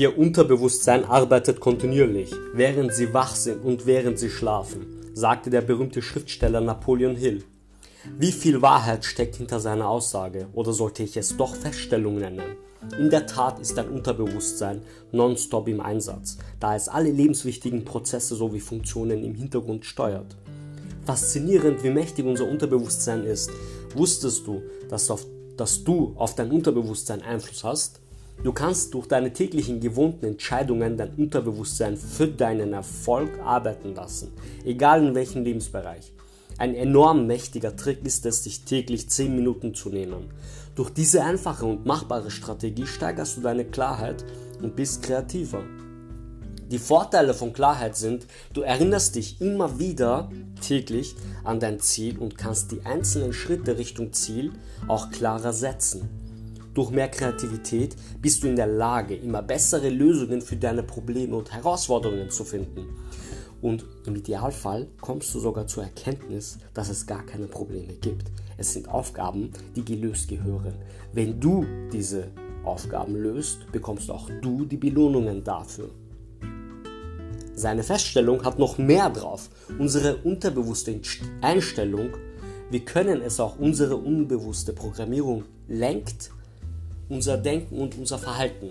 Ihr Unterbewusstsein arbeitet kontinuierlich, während Sie wach sind und während Sie schlafen, sagte der berühmte Schriftsteller Napoleon Hill. Wie viel Wahrheit steckt hinter seiner Aussage, oder sollte ich es doch Feststellung nennen? In der Tat ist dein Unterbewusstsein nonstop im Einsatz, da es alle lebenswichtigen Prozesse sowie Funktionen im Hintergrund steuert. Faszinierend, wie mächtig unser Unterbewusstsein ist. Wusstest du, dass, auf, dass du auf dein Unterbewusstsein Einfluss hast? Du kannst durch deine täglichen gewohnten Entscheidungen dein Unterbewusstsein für deinen Erfolg arbeiten lassen, egal in welchem Lebensbereich. Ein enorm mächtiger Trick ist es, sich täglich 10 Minuten zu nehmen. Durch diese einfache und machbare Strategie steigerst du deine Klarheit und bist kreativer. Die Vorteile von Klarheit sind, du erinnerst dich immer wieder täglich an dein Ziel und kannst die einzelnen Schritte Richtung Ziel auch klarer setzen. Durch mehr Kreativität bist du in der Lage, immer bessere Lösungen für deine Probleme und Herausforderungen zu finden. Und im Idealfall kommst du sogar zur Erkenntnis, dass es gar keine Probleme gibt. Es sind Aufgaben, die gelöst gehören. Wenn du diese Aufgaben löst, bekommst auch du die Belohnungen dafür. Seine Feststellung hat noch mehr drauf. Unsere unterbewusste Einstellung, wir können es auch unsere unbewusste Programmierung lenkt unser Denken und unser Verhalten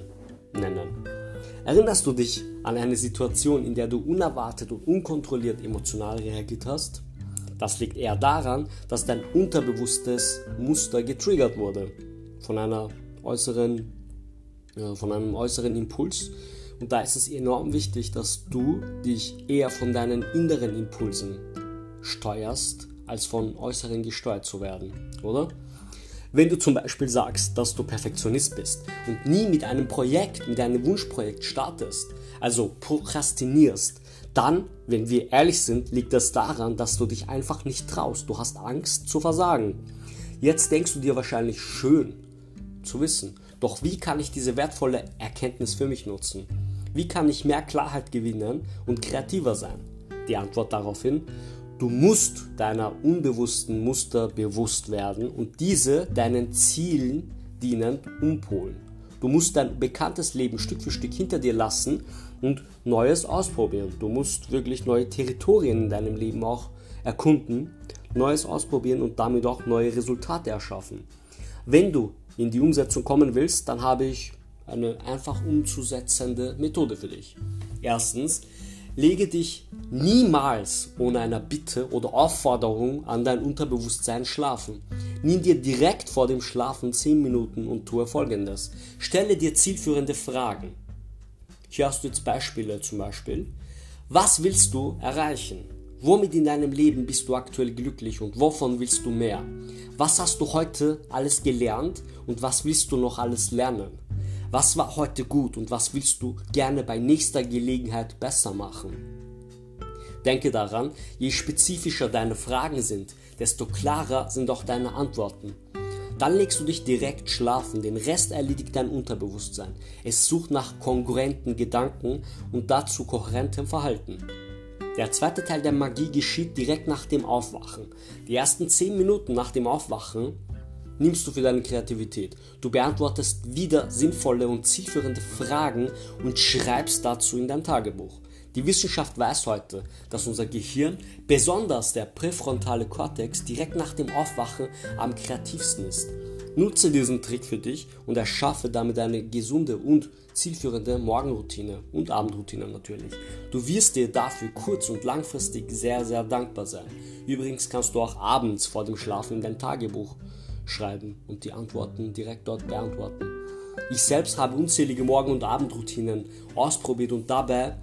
nennen. Erinnerst du dich an eine Situation, in der du unerwartet und unkontrolliert emotional reagiert hast? Das liegt eher daran, dass dein unterbewusstes Muster getriggert wurde von einer äußeren, von einem äußeren Impuls. Und da ist es enorm wichtig, dass du dich eher von deinen inneren Impulsen steuerst, als von äußeren gesteuert zu werden, oder? Wenn du zum Beispiel sagst, dass du Perfektionist bist und nie mit einem Projekt, mit einem Wunschprojekt startest, also prokrastinierst, dann, wenn wir ehrlich sind, liegt das daran, dass du dich einfach nicht traust. Du hast Angst zu versagen. Jetzt denkst du dir wahrscheinlich schön zu wissen. Doch wie kann ich diese wertvolle Erkenntnis für mich nutzen? Wie kann ich mehr Klarheit gewinnen und kreativer sein? Die Antwort daraufhin, Du musst deiner unbewussten Muster bewusst werden und diese deinen Zielen dienend umpolen. Du musst dein bekanntes Leben Stück für Stück hinter dir lassen und Neues ausprobieren. Du musst wirklich neue Territorien in deinem Leben auch erkunden, Neues ausprobieren und damit auch neue Resultate erschaffen. Wenn du in die Umsetzung kommen willst, dann habe ich eine einfach umzusetzende Methode für dich. Erstens, Lege dich niemals ohne eine Bitte oder Aufforderung an dein Unterbewusstsein schlafen. Nimm dir direkt vor dem Schlafen 10 Minuten und tue folgendes. Stelle dir zielführende Fragen. Hier hast du jetzt Beispiele zum Beispiel. Was willst du erreichen? Womit in deinem Leben bist du aktuell glücklich und wovon willst du mehr? Was hast du heute alles gelernt und was willst du noch alles lernen? Was war heute gut und was willst du gerne bei nächster Gelegenheit besser machen? Denke daran, je spezifischer deine Fragen sind, desto klarer sind auch deine Antworten. Dann legst du dich direkt schlafen, den Rest erledigt dein Unterbewusstsein. Es sucht nach kongruenten Gedanken und dazu kohärentem Verhalten. Der zweite Teil der Magie geschieht direkt nach dem Aufwachen. Die ersten 10 Minuten nach dem Aufwachen nimmst du für deine Kreativität. Du beantwortest wieder sinnvolle und zielführende Fragen und schreibst dazu in dein Tagebuch. Die Wissenschaft weiß heute, dass unser Gehirn, besonders der präfrontale Kortex, direkt nach dem Aufwachen am kreativsten ist. Nutze diesen Trick für dich und erschaffe damit eine gesunde und zielführende Morgenroutine und Abendroutine natürlich. Du wirst dir dafür kurz- und langfristig sehr, sehr dankbar sein. Übrigens kannst du auch abends vor dem Schlafen in dein Tagebuch schreiben und die Antworten direkt dort beantworten. Ich selbst habe unzählige Morgen- und Abendroutinen ausprobiert und dabei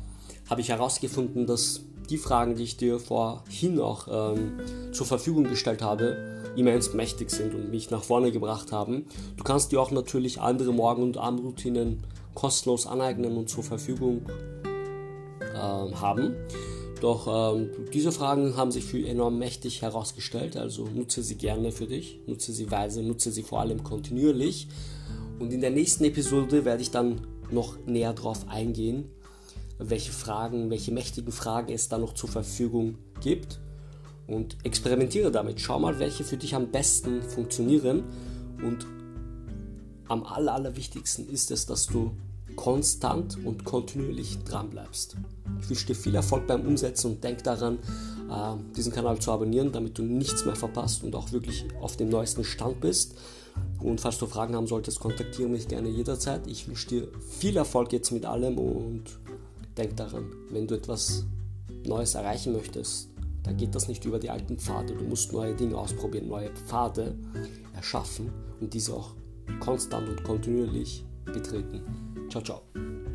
habe ich herausgefunden, dass die Fragen, die ich dir vorhin auch ähm, zur Verfügung gestellt habe, immens mächtig sind und mich nach vorne gebracht haben. Du kannst dir auch natürlich andere Morgen- und Abendroutinen kostenlos aneignen und zur Verfügung äh, haben. Doch ähm, diese Fragen haben sich für enorm mächtig herausgestellt, also nutze sie gerne für dich, nutze sie weise, nutze sie vor allem kontinuierlich. Und in der nächsten Episode werde ich dann noch näher darauf eingehen, welche Fragen, welche mächtigen Fragen es da noch zur Verfügung gibt. Und experimentiere damit. Schau mal, welche für dich am besten funktionieren. Und am aller, allerwichtigsten ist es, dass du konstant und kontinuierlich dran bleibst. Ich wünsche dir viel Erfolg beim Umsetzen und denk daran, äh, diesen Kanal zu abonnieren, damit du nichts mehr verpasst und auch wirklich auf dem neuesten Stand bist. Und falls du Fragen haben solltest, kontaktiere mich gerne jederzeit. Ich wünsche dir viel Erfolg jetzt mit allem und denk daran, wenn du etwas Neues erreichen möchtest, dann geht das nicht über die alten Pfade. Du musst neue Dinge ausprobieren, neue Pfade erschaffen und diese auch konstant und kontinuierlich betreten. ciao ciao.